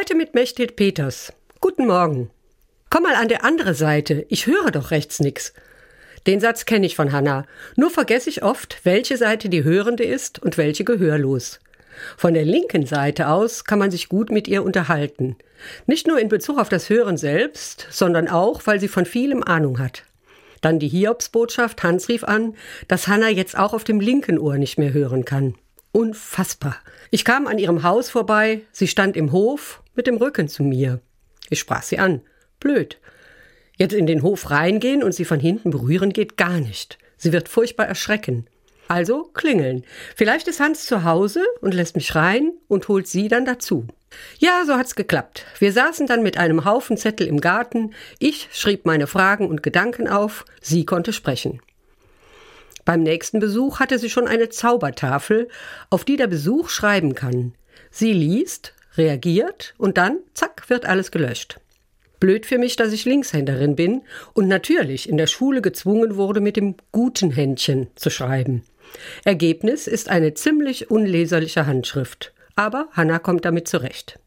Heute mit Mechthild Peters. Guten Morgen. Komm mal an der andere Seite, ich höre doch rechts nix. Den Satz kenne ich von Hannah, nur vergesse ich oft, welche Seite die hörende ist und welche gehörlos. Von der linken Seite aus kann man sich gut mit ihr unterhalten. Nicht nur in Bezug auf das Hören selbst, sondern auch, weil sie von vielem Ahnung hat. Dann die Hiobsbotschaft, Hans rief an, dass Hannah jetzt auch auf dem linken Ohr nicht mehr hören kann. Unfassbar. Ich kam an ihrem Haus vorbei, sie stand im Hof mit dem Rücken zu mir. Ich sprach sie an. Blöd. Jetzt in den Hof reingehen und sie von hinten berühren geht gar nicht. Sie wird furchtbar erschrecken. Also klingeln. Vielleicht ist Hans zu Hause und lässt mich rein und holt sie dann dazu. Ja, so hat's geklappt. Wir saßen dann mit einem Haufen Zettel im Garten. Ich schrieb meine Fragen und Gedanken auf. Sie konnte sprechen. Beim nächsten Besuch hatte sie schon eine Zaubertafel, auf die der Besuch schreiben kann. Sie liest, reagiert und dann, zack, wird alles gelöscht. Blöd für mich, dass ich Linkshänderin bin und natürlich in der Schule gezwungen wurde, mit dem guten Händchen zu schreiben. Ergebnis ist eine ziemlich unleserliche Handschrift. Aber Hanna kommt damit zurecht.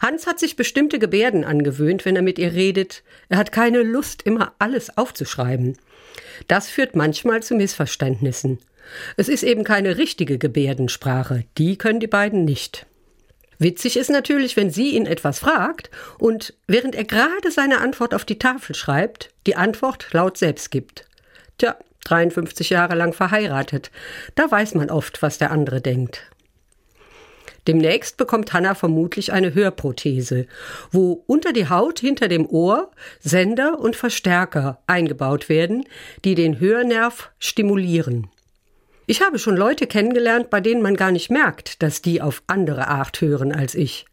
Hans hat sich bestimmte Gebärden angewöhnt, wenn er mit ihr redet. Er hat keine Lust, immer alles aufzuschreiben. Das führt manchmal zu Missverständnissen. Es ist eben keine richtige Gebärdensprache, die können die beiden nicht. Witzig ist natürlich, wenn sie ihn etwas fragt und während er gerade seine Antwort auf die Tafel schreibt, die Antwort laut selbst gibt. Tja, 53 Jahre lang verheiratet, da weiß man oft, was der andere denkt. Demnächst bekommt Hanna vermutlich eine Hörprothese, wo unter die Haut hinter dem Ohr Sender und Verstärker eingebaut werden, die den Hörnerv stimulieren. Ich habe schon Leute kennengelernt, bei denen man gar nicht merkt, dass die auf andere Art hören als ich.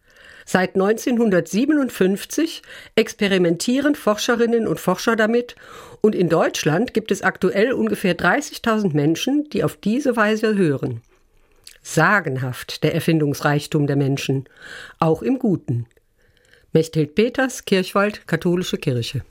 Seit 1957 experimentieren Forscherinnen und Forscher damit und in Deutschland gibt es aktuell ungefähr 30.000 Menschen, die auf diese Weise hören. Sagenhaft der Erfindungsreichtum der Menschen, auch im Guten. Mechthild Peters, Kirchwald, Katholische Kirche.